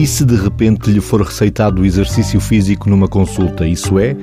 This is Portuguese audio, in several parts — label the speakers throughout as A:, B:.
A: E se de repente lhe for receitado o exercício físico numa consulta, isso é?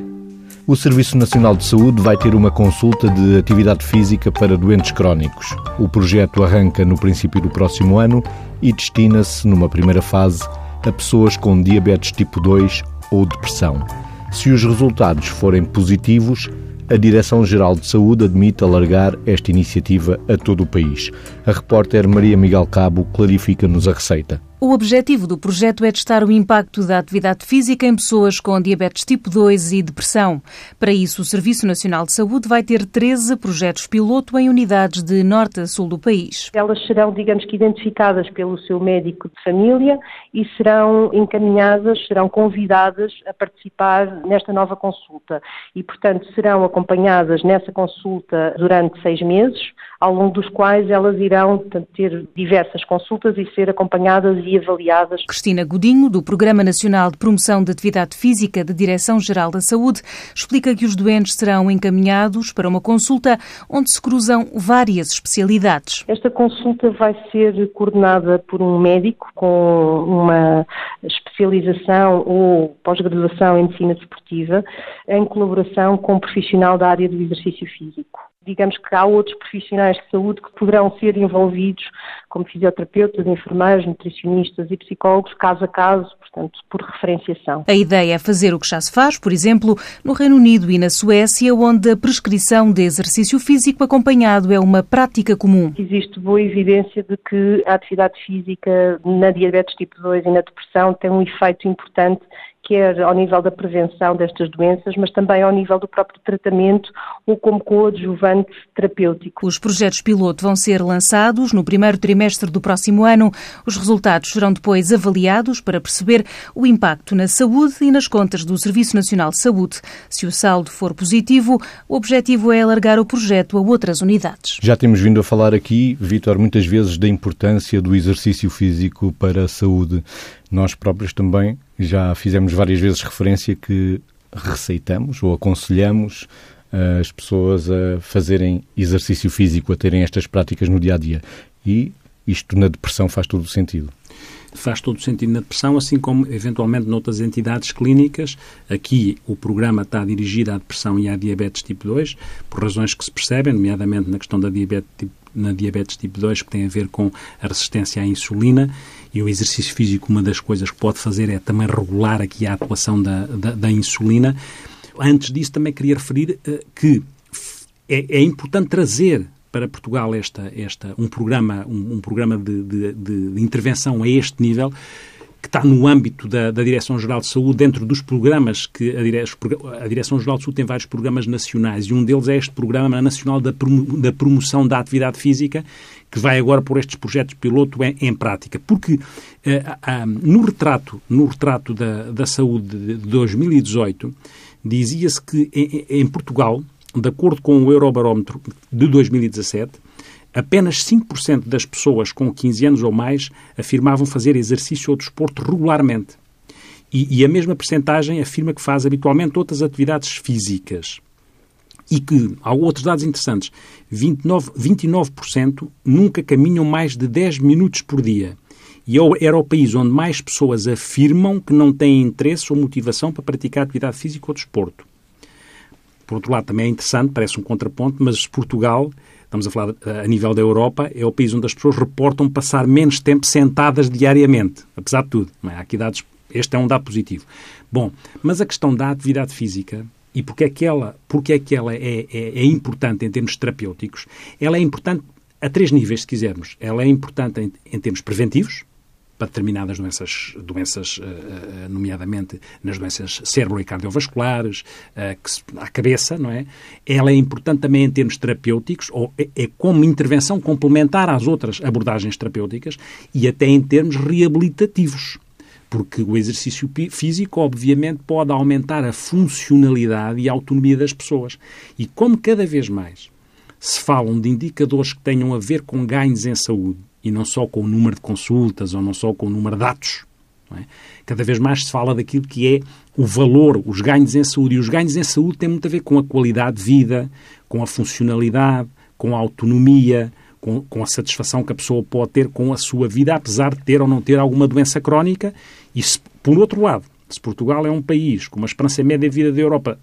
A: O Serviço Nacional de Saúde vai ter uma consulta de atividade física para doentes crónicos. O projeto arranca no princípio do próximo ano e destina-se, numa primeira fase, a pessoas com diabetes tipo 2 ou depressão. Se os resultados forem positivos, a Direção-Geral de Saúde admite alargar esta iniciativa a todo o país. A repórter Maria Miguel Cabo clarifica-nos a receita.
B: O objetivo do projeto é testar o impacto da atividade física em pessoas com diabetes tipo 2 e depressão. Para isso, o Serviço Nacional de Saúde vai ter 13 projetos piloto em unidades de norte a sul do país.
C: Elas serão, digamos que, identificadas pelo seu médico de família e serão encaminhadas, serão convidadas a participar nesta nova consulta. E, portanto, serão acompanhadas nessa consulta durante seis meses ao longo dos quais elas irão portanto, ter diversas consultas e ser acompanhadas e avaliadas.
B: Cristina Godinho, do Programa Nacional de Promoção da Atividade Física da Direção-Geral da Saúde, explica que os doentes serão encaminhados para uma consulta onde se cruzam várias especialidades.
C: Esta consulta vai ser coordenada por um médico com uma especialização ou pós-graduação em medicina desportiva, em colaboração com um profissional da área do exercício físico digamos que há outros profissionais de saúde que poderão ser envolvidos, como fisioterapeutas, enfermeiros, nutricionistas e psicólogos, caso a caso, portanto, por referenciação.
B: A ideia é fazer o que já se faz, por exemplo, no Reino Unido e na Suécia, onde a prescrição de exercício físico acompanhado é uma prática comum.
C: Existe boa evidência de que a atividade física na diabetes tipo 2 e na depressão tem um efeito importante quer ao nível da prevenção destas doenças, mas também ao nível do próprio tratamento ou como coadjuvante terapêutico.
B: Os projetos piloto vão ser lançados no primeiro trimestre do próximo ano. Os resultados serão depois avaliados para perceber o impacto na saúde e nas contas do Serviço Nacional de Saúde. Se o saldo for positivo, o objetivo é alargar o projeto a outras unidades.
A: Já temos vindo a falar aqui, Vítor, muitas vezes da importância do exercício físico para a saúde. Nós próprios também já fizemos várias vezes referência que receitamos ou aconselhamos eh, as pessoas a fazerem exercício físico, a terem estas práticas no dia a dia. E isto na depressão faz todo o sentido
D: faz todo o sentido na depressão, assim como eventualmente noutras entidades clínicas. Aqui o programa está dirigido à depressão e à diabetes tipo 2, por razões que se percebem, nomeadamente na questão da diabetes na diabetes tipo 2, que tem a ver com a resistência à insulina, e o exercício físico, uma das coisas que pode fazer é também regular aqui a atuação da, da, da insulina. Antes disso, também queria referir uh, que é, é, importante trazer para Portugal esta, esta, um programa, um, um programa de, de, de, intervenção a este nível, que está no âmbito da, da Direção-Geral de Saúde, dentro dos programas que a, Dire a Direção-Geral de Saúde tem vários programas nacionais e um deles é este Programa Nacional da, Promo da Promoção da Atividade Física, que vai agora por estes projetos piloto em, em prática. Porque uh, no retrato, no retrato da, da saúde de 2018, dizia-se que em, em Portugal, de acordo com o Eurobarómetro de 2017, apenas 5% das pessoas com 15 anos ou mais afirmavam fazer exercício ou desporto regularmente. E, e a mesma percentagem afirma que faz habitualmente outras atividades físicas. E que, há outros dados interessantes, 29%, 29 nunca caminham mais de 10 minutos por dia. E é era o país onde mais pessoas afirmam que não têm interesse ou motivação para praticar atividade física ou desporto. Por outro lado, também é interessante, parece um contraponto, mas Portugal, estamos a falar eh, a nível da Europa, é o país onde as pessoas reportam passar menos tempo sentadas diariamente, apesar de tudo. É? Há aqui dados, este é um dado positivo. Bom, mas a questão da atividade física e porque é que ela, porque é, que ela é, é, é importante em termos terapêuticos? Ela é importante a três níveis, se quisermos. Ela é importante em, em termos preventivos, para determinadas doenças, doenças uh, nomeadamente nas doenças cérebro- e cardiovasculares, se, à cabeça, não é? Ela é importante também em termos terapêuticos, ou é, é, como intervenção complementar às outras abordagens terapêuticas e até em termos reabilitativos porque o exercício físico, obviamente, pode aumentar a funcionalidade e a autonomia das pessoas. E como cada vez mais se falam de indicadores que tenham a ver com ganhos em saúde, e não só com o número de consultas ou não só com o número de dados, é? cada vez mais se fala daquilo que é o valor, os ganhos em saúde. E os ganhos em saúde têm muito a ver com a qualidade de vida, com a funcionalidade, com a autonomia, com, com, a satisfação que a pessoa pode ter com a sua vida, apesar de ter ou não ter alguma doença crónica. E, se, por outro lado, se Portugal é um país com uma esperança média de vida da Europa,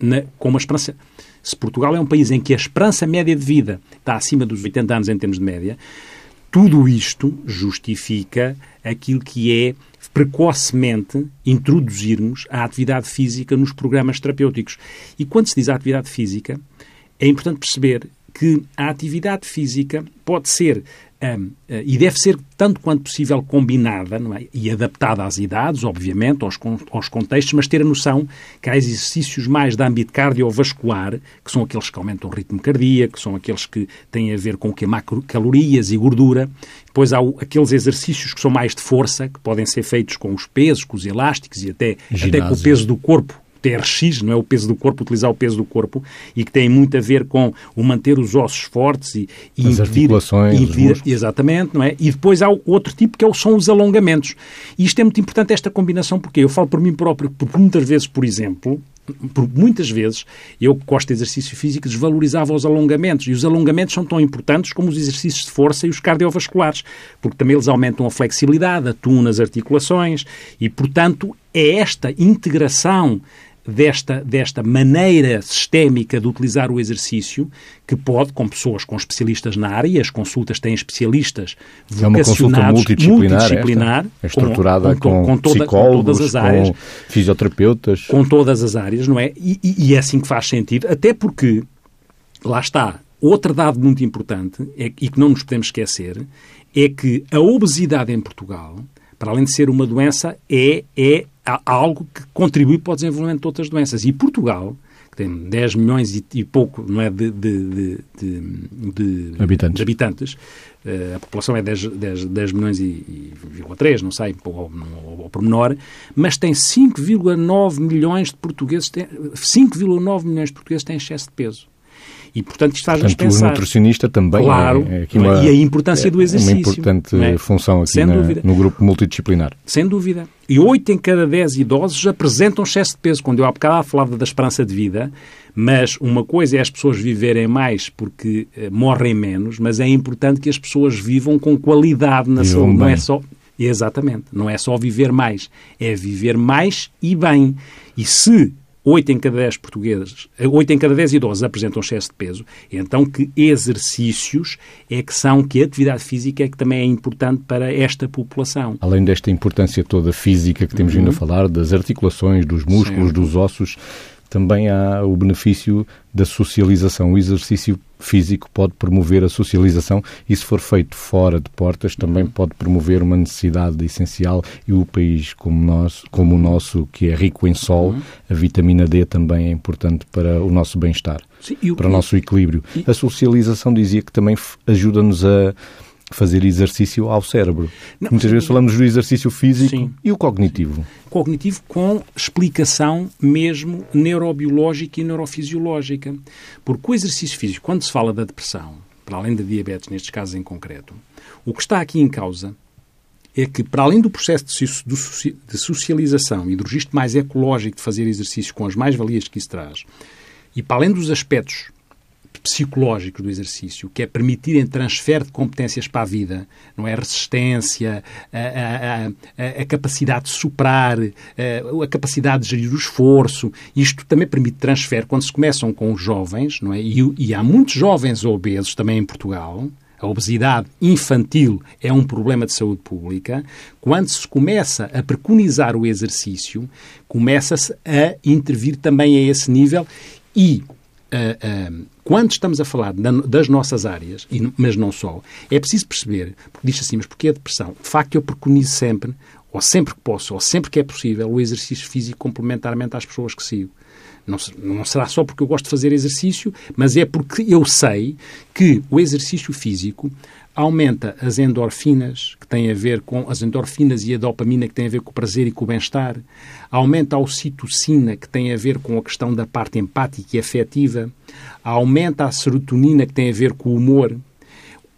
D: na, com uma esperança. Se Portugal é um país em que a esperança média de vida está acima dos 80 anos em termos de média, tudo isto justifica aquilo que é precocemente introduzirmos a atividade física nos programas terapêuticos. E quando se diz atividade física, é importante perceber que a atividade física pode ser um, uh, e deve ser tanto quanto possível combinada é? e adaptada às idades, obviamente, aos, aos, contextos, mas ter a noção que há exercícios mais de âmbito cardiovascular, que são aqueles que aumentam o ritmo cardíaco, que são aqueles que têm a ver com queimar calorias e gordura. Depois há o, aqueles exercícios que são mais de força, que podem ser feitos com os pesos, com os elásticos e até, até com o peso do corpo TRX, não é o peso do corpo, utilizar o peso do corpo, e que tem muito a ver com o manter os ossos fortes e, e
A: As impedir, articulações,
D: impedir exatamente, não é? E depois há outro tipo que é são os alongamentos. E isto é muito importante esta combinação porque eu falo por mim próprio, porque muitas vezes, por exemplo, por muitas vezes, eu que gosto de exercício físico, desvalorizava os alongamentos. E os alongamentos são tão importantes como os exercícios de força e os cardiovasculares, porque também eles aumentam a flexibilidade, atuam nas articulações e, portanto, é esta integração desta, desta maneira sistémica de utilizar o exercício, que pode, com pessoas com especialistas na área, as consultas têm especialistas
A: vocacionados, é uma consulta multidisciplinar,
D: multidisciplinar
A: é estruturada com, com, com, toda, com, todas as áreas, com fisioterapeutas.
D: Com todas as áreas, não é? E, e, é assim que faz sentido, até porque, lá está, outro dado muito importante, é, e que não nos podemos esquecer, é que a obesidade em Portugal, para além de ser uma doença, é, é algo que contribui para o desenvolvimento de outras doenças. E Portugal, que tem 10 milhões e, e pouco não é, de, de, de, de
A: habitantes,
D: habitantes uh, a população é 10, 10, 10 milhões e, e 3, não sei, ao, ao, ao pormenor, mas tem 5,9 milhões de portugueses, 5,9 milhões de portugueses têm excesso de peso. E, portanto, isto faz-nos pensar.
A: o nutricionista também
D: claro,
A: é,
D: é uma, e a importância
A: é
D: do exercício.
A: uma importante é? função aqui na, no grupo multidisciplinar.
D: Sem dúvida. E 8 em cada 10 idosos apresentam excesso de peso. Quando eu há bocado falava da esperança de vida, mas uma coisa é as pessoas viverem mais porque eh, morrem menos, mas é importante que as pessoas vivam com qualidade na vivam saúde. Bem. Não é só... Exatamente. Não é só viver mais. É viver mais e bem. E se 8 em cada 10 portugueses, 8 em cada 10 idosos apresentam excesso de peso, então que exercícios é que são, que atividade física é que também é importante para esta população.
A: Além desta importância toda física que temos vindo a uhum. falar, das articulações, dos músculos, Sim. dos ossos, também há o benefício da socialização. O exercício físico pode promover a socialização e, se for feito fora de portas, também pode promover uma necessidade essencial. E o país como, nós, como o nosso, que é rico em sol, uhum. a vitamina D também é importante para o nosso bem-estar, para o nosso equilíbrio. A socialização dizia que também ajuda-nos a fazer exercício ao cérebro. Não, Muitas vezes falamos do exercício físico sim. e o cognitivo.
D: Cognitivo com explicação mesmo neurobiológica e neurofisiológica. Porque o exercício físico, quando se fala da depressão, para além da diabetes, nestes casos em concreto, o que está aqui em causa é que, para além do processo de socialização e do registro mais ecológico de fazer exercício com as mais-valias que isso traz, e para além dos aspectos psicológicos do exercício, que é permitirem transfer de competências para a vida, não é? Resistência, a, a, a, a capacidade de superar, a, capacidade de gerir o esforço. Isto também permite transfer quando se começam com os jovens, não é? E, e há muitos jovens obesos também em Portugal, a obesidade infantil é um problema de saúde pública, quando se começa a preconizar o exercício, começa-se a intervir também a esse nível e quando estamos a falar das nossas áreas, mas não só, é preciso perceber, porque diz assim, mas porquê a depressão? De facto, eu preconizo sempre, ou sempre que posso, ou sempre que é possível, o exercício físico complementarmente às pessoas que sigo. Não, não, será só porque eu gosto de fazer exercício, mas é porque eu sei que o exercício físico aumenta as endorfinas, que têm a ver com as endorfinas e a dopamina, que têm a ver com o prazer e com o bem-estar, aumenta a ocitocina, que tem a ver com a questão da parte empática e afetiva, aumenta a serotonina, que tem a ver com o humor.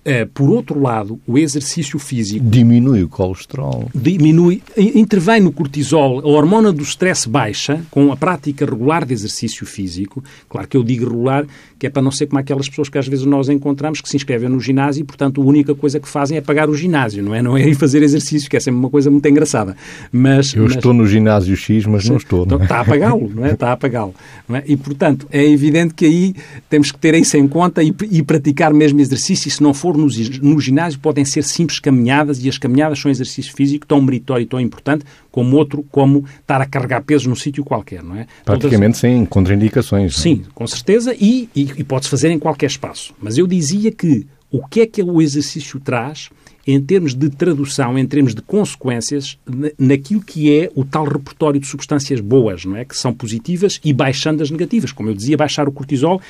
D: Uh, por outro lado, o exercício físico...
A: Diminui o colesterol.
D: Diminui, intervém no cortisol, a hormona do stress baixa com a prática regular de exercício físico. Claro que eu digo regular, que é para não ser como aquelas pessoas que às vezes nós encontramos que se inscrevem no ginásio e, portanto, a única coisa que fazem é pagar o ginásio, não é? Não é ir fazer exercício, que é sempre uma coisa muito engraçada. Mas,
A: eu
D: mas,
A: estou no ginásio X, mas não estou. Não é?
D: Está a pagá-lo, não é? Está a pagá-lo. É? E, portanto, é evidente que aí temos que ter isso em conta e, e praticar mesmo exercício. E se não for no, no ginásio, podem ser simples caminhadas e as caminhadas são exercício físico tão meritório e tão importante como outro, como estar a carregar pesos num sítio qualquer, não é?
A: Praticamente Todas... sem contraindicações.
D: É? Sim, com certeza, e, e, e pode-se fazer em qualquer espaço. Mas eu dizia que o que é que o exercício traz em termos de tradução, em termos de consequências, naquilo que é o tal repertório de substâncias boas, não é? Que são positivas e baixando as negativas. Como eu dizia, baixar o cortisol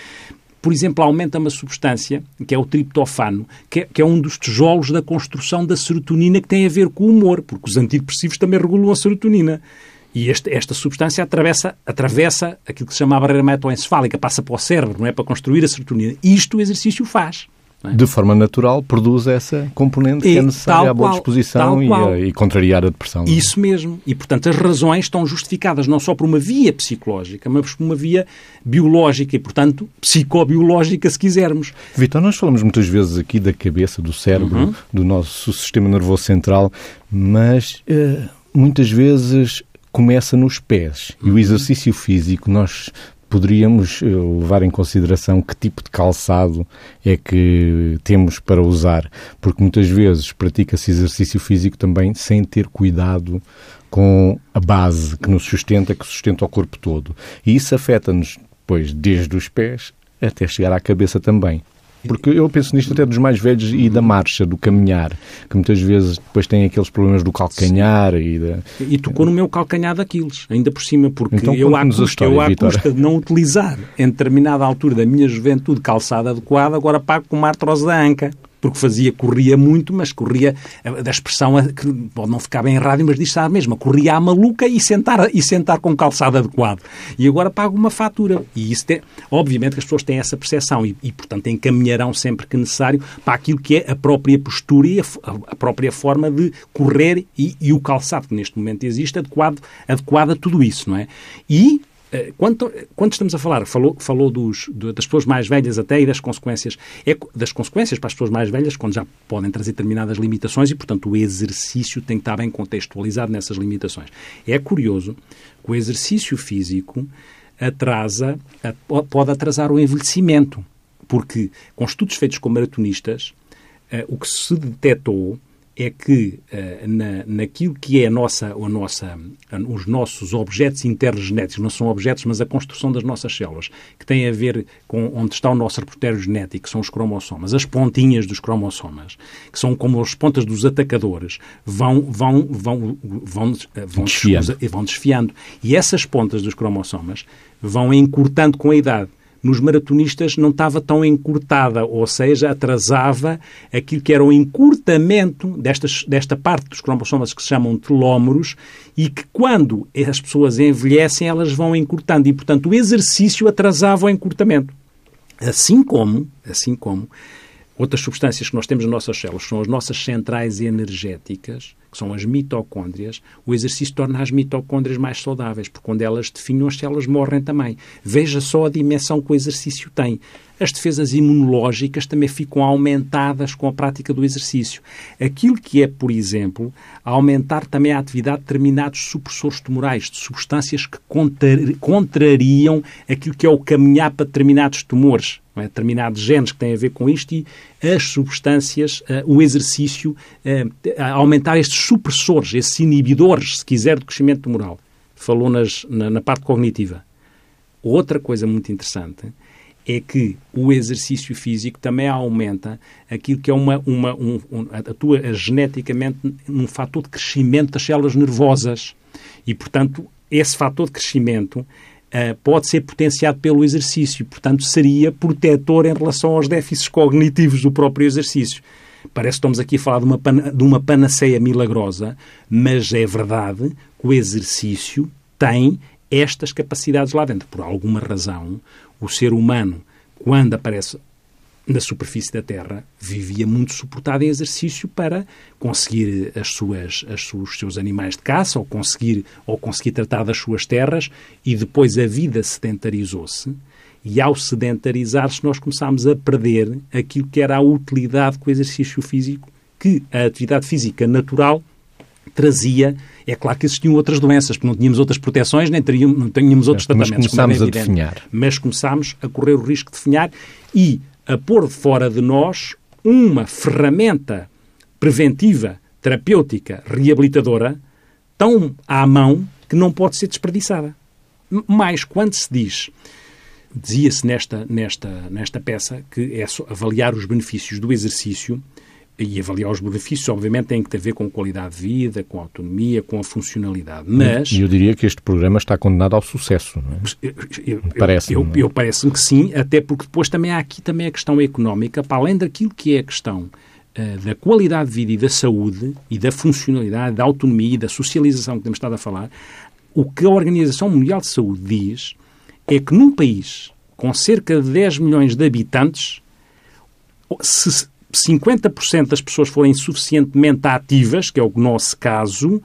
D: por exemplo, aumenta uma substância, que é o triptofano, que é, que é, um dos tijolos da construção da serotonina que tem a ver com o humor, porque os antidepressivos também regulam a serotonina. E este, esta substância atravessa, atravessa aquilo que se chama a barreira hematoencefálica, passa para o cérebro, não é? Para construir a serotonina. Isto o exercício faz.
A: É? De forma natural, produz essa componente que é necessária à boa qual, disposição e, a, e, contrariar a depressão.
D: É? Isso mesmo. E, portanto, as razões estão justificadas não só por uma via psicológica, mas por uma via biológica e, portanto, psicobiológica, se quisermos.
A: Vitor, nós falamos muitas vezes aqui da cabeça, do cérebro, uhum. do nosso sistema nervoso central, mas uh, muitas vezes começa nos pés. E o uhum. exercício físico, nós poderíamos eh, levar em consideração que tipo de calçado é que temos para usar, porque muitas vezes pratica-se exercício físico também sem ter cuidado com a base que nos sustenta, que sustenta o corpo todo. E isso afeta-nos, pois, desde os pés até chegar à cabeça também. Porque eu penso nisto até dos mais velhos e da marcha, do caminhar, que muitas vezes depois têm aqueles problemas do calcanhar Sim. e da...
D: E tocou no meu calcanhar daqueles, ainda por cima, porque então, eu, à custa, história, eu, à custa de não utilizar em determinada altura da minha juventude calçada adequada, agora pago com uma artrose da anca porque fazia, corria muito, mas corria, da expressão que pode não ficar bem em rádio, mas diz-se a mesma, corria à maluca e sentar, e sentar com calçado adequado. E agora pago uma fatura. E isso tem, obviamente que as pessoas têm essa percepção e, e, portanto, encaminharão sempre que necessário para aquilo que é a própria postura e a, a própria forma de correr e, e, o calçado que neste momento existe adequado, adequado a tudo isso, não é? E quando, quando, estamos a falar, falou, falou dos, das pessoas mais velhas até e das consequências, é, das consequências para as pessoas mais velhas, quando já podem trazer determinadas limitações e, portanto, o exercício tem que estar bem contextualizado nessas limitações. É curioso que o exercício físico atrasa, pode atrasar o envelhecimento, porque com estudos feitos com maratonistas, eh, o que se detectou é que uh, na, naquilo que é a nossa, a nossa, os nossos objetos intergenéticos, não são objetos, mas a construção das nossas células, que tem a ver com onde está o nosso repertório genético, que são os cromossomas, as pontinhas dos cromossomas, que são como as pontas dos atacadores, vão, vão, vão, vão, eh, vão, desfiando. vão desfiando. E essas pontas dos cromossomas vão encurtando com a idade nos maratonistas não estava tão encurtada, ou seja, atrasava aquilo que era o encurtamento destas, desta parte dos cromossomas que se chamam telómeros e que quando as pessoas envelhecem elas vão encurtando e, portanto, o exercício atrasava o encurtamento. Assim como, assim como outras substâncias que nós temos nas nossas células são as nossas centrais energéticas, que são as mitocôndrias, o exercício torna as mitocôndrias mais saudáveis, porque quando elas definham, as células morrem também. Veja só a dimensão que o exercício tem. As defesas imunológicas também ficam aumentadas com a prática do exercício. Aquilo que é, por exemplo, aumentar também a atividade de determinados supressores tumorais, de substâncias que contrariam aquilo que é o caminhar para determinados tumores é? determinados genes que têm a ver com isto e as substâncias, uh, o exercício, uh, aumentar estes supressores, esses inibidores, se quiser, do crescimento tumoral. Falou nas, na, na parte cognitiva. Outra coisa muito interessante é que o exercício físico também aumenta aquilo que é uma, uma um, um, atua geneticamente num fator de crescimento das células nervosas. E, portanto, esse fator de crescimento pode ser potenciado pelo exercício, portanto, seria protetor em relação aos déficits cognitivos do próprio exercício. Parece que estamos aqui a falar de uma, de uma panaceia milagrosa, mas é verdade que o exercício tem estas capacidades lá dentro. Por alguma razão, o ser humano, quando aparece na superfície da Terra vivia muito suportado em exercício para conseguir as suas, as, os seus animais de caça ou conseguir, ou conseguir tratar das suas terras e depois a vida sedentarizou-se e ao sedentarizar-se nós começámos a perder aquilo que era a utilidade com o exercício físico que a atividade física natural trazia. É claro que existiam outras doenças, porque não tínhamos outras proteções, nem teríamos, não tínhamos outros
A: mas
D: tratamentos.
A: Mas começámos é a definhar.
D: Mas começámos a correr o risco de definhar e a pôr fora de nós uma ferramenta preventiva, terapêutica, reabilitadora, tão à mão que não pode ser desperdiçada. Mais quando se diz, dizia-se nesta, nesta, nesta peça, que é avaliar os benefícios do exercício, e avaliar os benefícios, obviamente, tem que ter a ver com qualidade de vida, com autonomia, com a funcionalidade. Mas.
A: E eu diria que este programa está condenado ao sucesso, não é?
D: Eu, parece eu, eu, eu parece-me que sim, até porque depois também há aqui também a questão económica, para além daquilo que é a questão uh, da qualidade de vida e da saúde e da funcionalidade, da autonomia e da socialização que temos estado a falar, o que a Organização Mundial de Saúde diz é que num país com cerca de 10 milhões de habitantes, se 50% das pessoas forem suficientemente ativas, que é o nosso caso,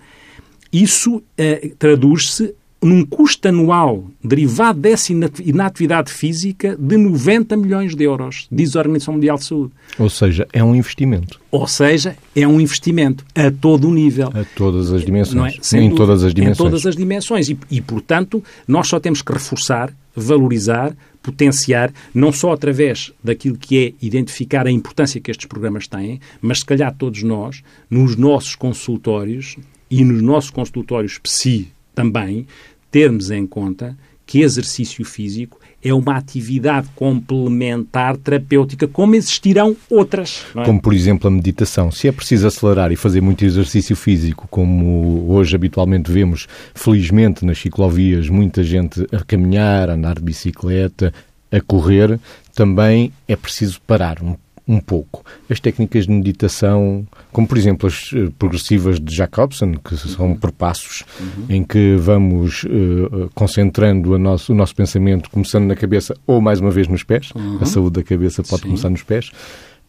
D: isso eh, traduz-se num custo anual derivado dessa inatividade física de 90 milhões de euros, diz a Organização Mundial de Saúde.
A: Ou seja, é um investimento.
D: Ou seja, é um investimento a todo o nível.
A: A todas as dimensões. É? em todas as dimensões.
D: Em todas as dimensões. E, e, portanto, nós só temos que reforçar, valorizar, potenciar, não só através daquilo que é identificar a importância que estes programas têm, mas se calhar todos nós, nos nossos consultórios e nos nossos consultórios PSI também, termos em conta que exercício físico é uma atividade complementar terapêutica, como existirão outras.
A: É? Como, por exemplo, a meditação. Se é preciso acelerar e fazer muito exercício físico, como hoje habitualmente vemos, felizmente, nas ciclovias, muita gente a caminhar, a andar de bicicleta, a correr, também é preciso parar um um pouco. As técnicas de meditação, como por exemplo as eh, progressivas de Jacobson, que são uhum. por passos, uhum. em que vamos uh, concentrando nosso, o nosso pensamento, começando na cabeça ou mais uma vez nos pés. Uhum. A saúde da cabeça pode Sim. começar nos pés.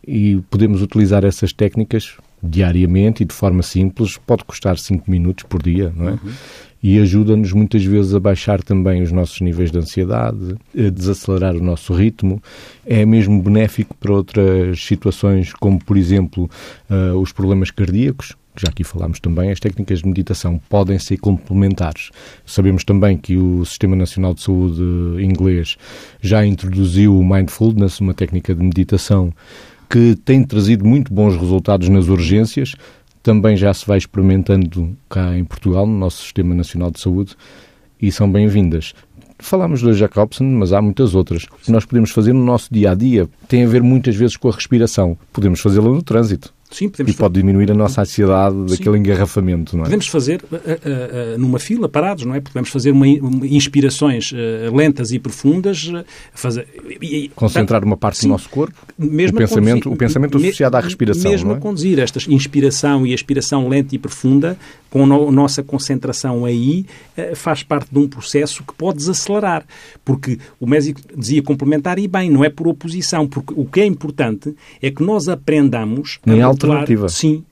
A: E podemos utilizar essas técnicas diariamente e de forma simples. Pode custar 5 minutos por dia, não é? Uhum e ajuda-nos muitas vezes a baixar também os nossos níveis de ansiedade, a desacelerar o nosso ritmo. É mesmo benéfico para outras situações, como por exemplo uh, os problemas cardíacos, já aqui falámos também, as técnicas de meditação podem ser complementares. Sabemos também que o Sistema Nacional de Saúde inglês já introduziu o mindfulness, uma técnica de meditação que tem trazido muito bons resultados nas urgências, também já se vai experimentando cá em Portugal, no nosso Sistema Nacional de Saúde, e são bem-vindas. Falamos da Jacobson, mas há muitas outras que nós podemos fazer no nosso dia a dia. Tem a ver muitas vezes com a respiração. Podemos fazê-la no trânsito.
D: Sim, podemos
A: e pode diminuir a nossa ansiedade Sim. daquele engarrafamento, não é?
D: Podemos fazer uh, uh, uh, numa fila, parados, não é? Podemos fazer uma, uma inspirações lentas e profundas. fazer,
A: e, Concentrar uma parte sim, do nosso corpo. Mesmo o pensamento, conduzir, o pensamento associado à respiração,
D: Mesmo
A: é?
D: a conduzir esta inspiração e expiração lenta e profunda, com a nossa concentração aí, faz parte de um processo que pode desacelerar. Porque o médico dizia complementar e bem, não é por oposição, porque o que é importante é que nós aprendamos...
A: alternativa.
D: Sim.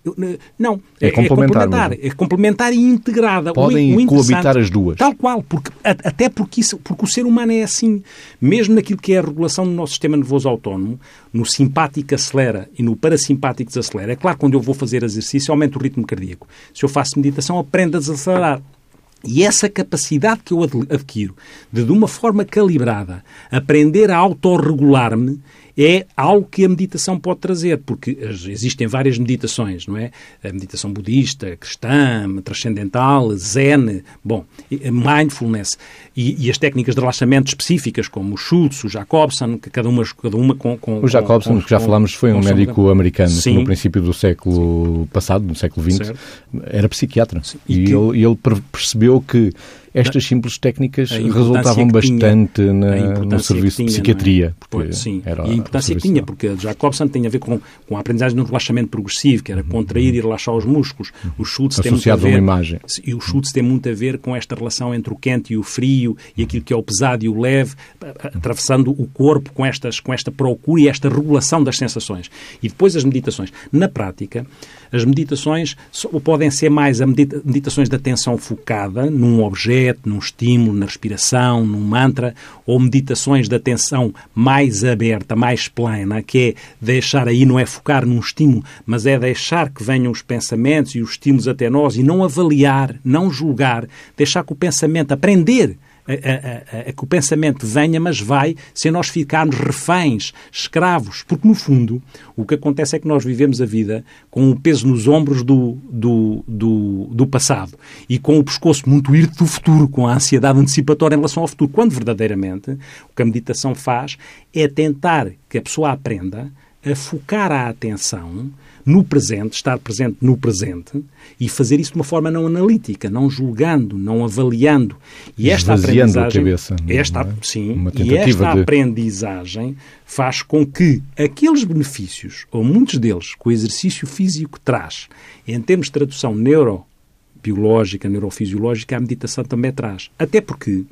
D: Não. É, é complementar. É complementar, é complementar e integrada.
A: Podem o, o coabitar as duas.
D: Tal qual. Porque, até porque, isso, porque o ser humano é assim. Mesmo naquilo que é a regulação do nosso sistema nervoso autónomo, no simpático acelera e no parasimpático desacelera. É claro que quando eu vou fazer exercício, aumenta o ritmo cardíaco. Se eu faço meditação, aprendo a desacelerar. E essa capacidade que eu adquiro de, de uma forma calibrada, aprender a autorregular-me, é algo que a meditação pode trazer, porque existem várias meditações, não é? A meditação budista, cristã, transcendental, zen, bom, mindfulness e, e as técnicas de relaxamento específicas, como o Schultz, o Jacobson, que cada uma, cada uma com, com
A: O Jacobson, com, que já com, falámos, foi um médico americano Sim. no princípio do século passado, no século XX, certo. era psiquiatra. Sim. E, e que... ele, ele percebeu que estas simples técnicas resultavam bastante tinha, na, no serviço tinha, de é? psiquiatria.
D: Porque sim, era importância que tinha, porque Jacobson tem a ver com, com a aprendizagem de um relaxamento progressivo, que era contrair e relaxar os músculos. O Schultz
A: tem muito a ver, uma imagem.
D: E o Schultz tem muito a ver com esta relação entre o quente e o frio, e aquilo que é o pesado e o leve, atravessando o corpo com, estas, com esta procura e esta regulação das sensações. E depois as meditações. Na prática, as meditações podem ser mais meditações de atenção focada num objeto, num estímulo, na respiração, num mantra, ou meditações de atenção mais aberta, mais plena, que é deixar aí, não é focar num estímulo, mas é deixar que venham os pensamentos e os estímulos até nós e não avaliar, não julgar, deixar que o pensamento aprender a, a, a, que o pensamento venha, mas vai sem nós ficarmos reféns, escravos. Porque, no fundo, o que acontece é que nós vivemos a vida com o peso nos ombros do, do, do, do passado e com o pescoço muito irto do futuro, com a ansiedade antecipatória em relação ao futuro, quando verdadeiramente o que a meditação faz é tentar que a pessoa aprenda a focar a atenção no presente, estar presente no presente e fazer isso de uma forma não analítica, não julgando, não avaliando.
A: E esta aprendizagem, a cabeça,
D: esta, é? sim, e esta de... aprendizagem faz com que aqueles benefícios, ou muitos deles, que o exercício físico traz, em termos de tradução neurobiológica, neurofisiológica, a meditação também traz. Até porque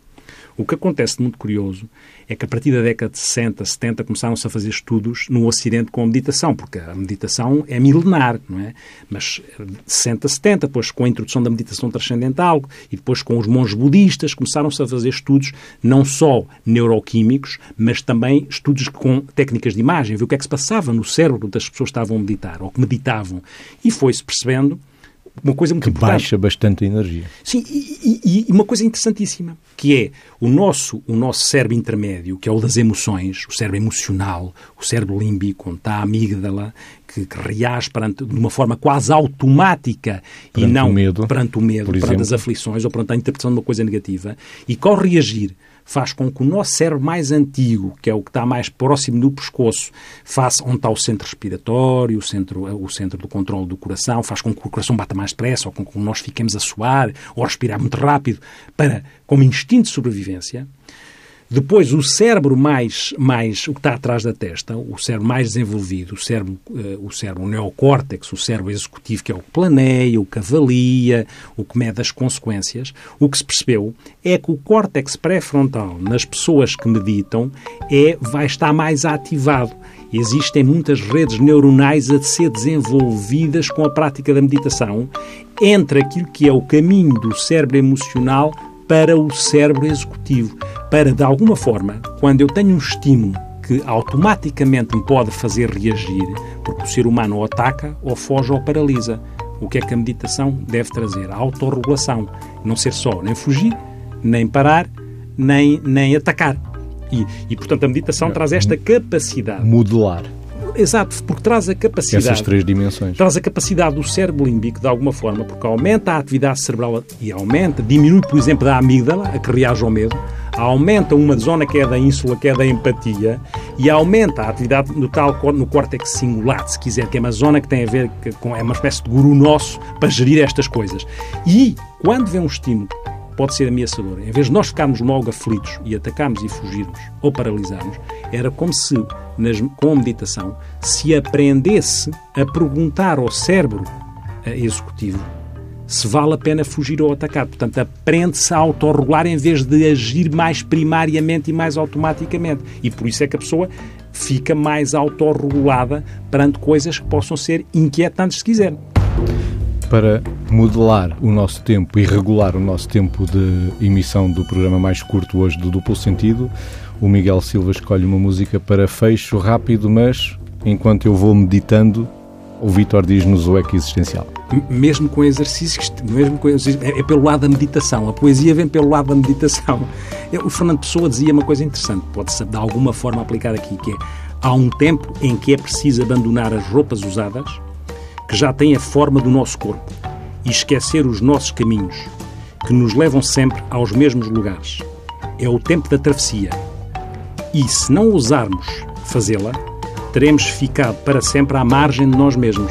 D: o que acontece de muito curioso é que a partir da década de 60, 70 começaram-se a fazer estudos no Ocidente com a meditação, porque a meditação é milenar, não é? Mas 60, 70, depois com a introdução da meditação transcendental e depois com os monges budistas, começaram-se a fazer estudos não só neuroquímicos, mas também estudos com técnicas de imagem, ver o que é que se passava no cérebro das pessoas que estavam a meditar ou que meditavam. E foi-se percebendo uma coisa muito
A: que
D: importante.
A: baixa bastante a energia.
D: Sim, e, e, e, uma coisa interessantíssima, que é o nosso, o nosso cérebro intermédio, que é o das emoções, o cérebro emocional, o cérebro límbico, onde está a amígdala, que, que reage perante, de uma forma quase automática
A: perante
D: e não
A: o medo,
D: perante o medo, perante as aflições ou perante a interpretação de uma coisa negativa, e qual reagir faz com que o nosso cérebro mais antigo, que é o que está mais próximo do pescoço, faça onde está o centro respiratório, o centro, o centro do controle do coração, faz com que o coração bata mais depressa, ou com que nós fiquemos a suar, ou a respirar muito rápido, para, como instinto de sobrevivência, depois, o cérebro mais, mais o que está atrás da testa, o cérebro mais desenvolvido, o cérebro, uh, o cérebro o neocórtex, o cérebro executivo, que é o que planeia, o que avalia, o que mede as consequências, o que se percebeu é que o córtex pré-frontal nas pessoas que meditam é, vai estar mais ativado. Existem muitas redes neuronais a ser desenvolvidas com a prática da meditação entre aquilo que é o caminho do cérebro emocional para o cérebro executivo, para, de alguma forma, quando eu tenho um estímulo que automaticamente me pode fazer reagir, porque o ser humano ou ataca, ou foge, ou paralisa. O que é que a meditação deve trazer? A autorregulação. Não ser só nem fugir, nem parar, nem, nem atacar. E, e, portanto, a meditação traz esta capacidade.
A: Modelar.
D: Exato, porque traz a capacidade.
A: Essas três dimensões.
D: Traz a capacidade do cérebro límbico, de alguma forma, porque aumenta a atividade cerebral e aumenta, diminui, por exemplo, da amígdala, a que reage ao medo, aumenta uma zona que é da ínsula, que é da empatia, e aumenta a atividade no tal no córtex cingulate, se quiser, que é uma zona que tem a ver com. é uma espécie de guru nosso para gerir estas coisas. E quando vê um estímulo pode ser ameaçador. Em vez de nós ficarmos logo aflitos e atacarmos e fugirmos ou paralisarmos, era como se, nas, com a meditação, se aprendesse a perguntar ao cérebro executivo se vale a pena fugir ou atacar. Portanto, aprende-se a autorregular em vez de agir mais primariamente e mais automaticamente. E por isso é que a pessoa fica mais autorregulada perante coisas que possam ser inquietantes, se quiser
A: para modelar o nosso tempo e regular o nosso tempo de emissão do programa mais curto hoje do Duplo Sentido, o Miguel Silva escolhe uma música para fecho rápido, mas enquanto eu vou meditando, o Vitor diz-nos o eco existencial.
D: Mesmo com exercícios, mesmo com exercícios, é, é pelo lado da meditação. A poesia vem pelo lado da meditação. O Fernando Pessoa dizia uma coisa interessante, pode-se de alguma forma aplicar aqui, que é há um tempo em que é preciso abandonar as roupas usadas que já tem a forma do nosso corpo, e esquecer os nossos caminhos, que nos levam sempre aos mesmos lugares. É o tempo da travessia. E se não ousarmos fazê-la, teremos ficado para sempre à margem de nós mesmos.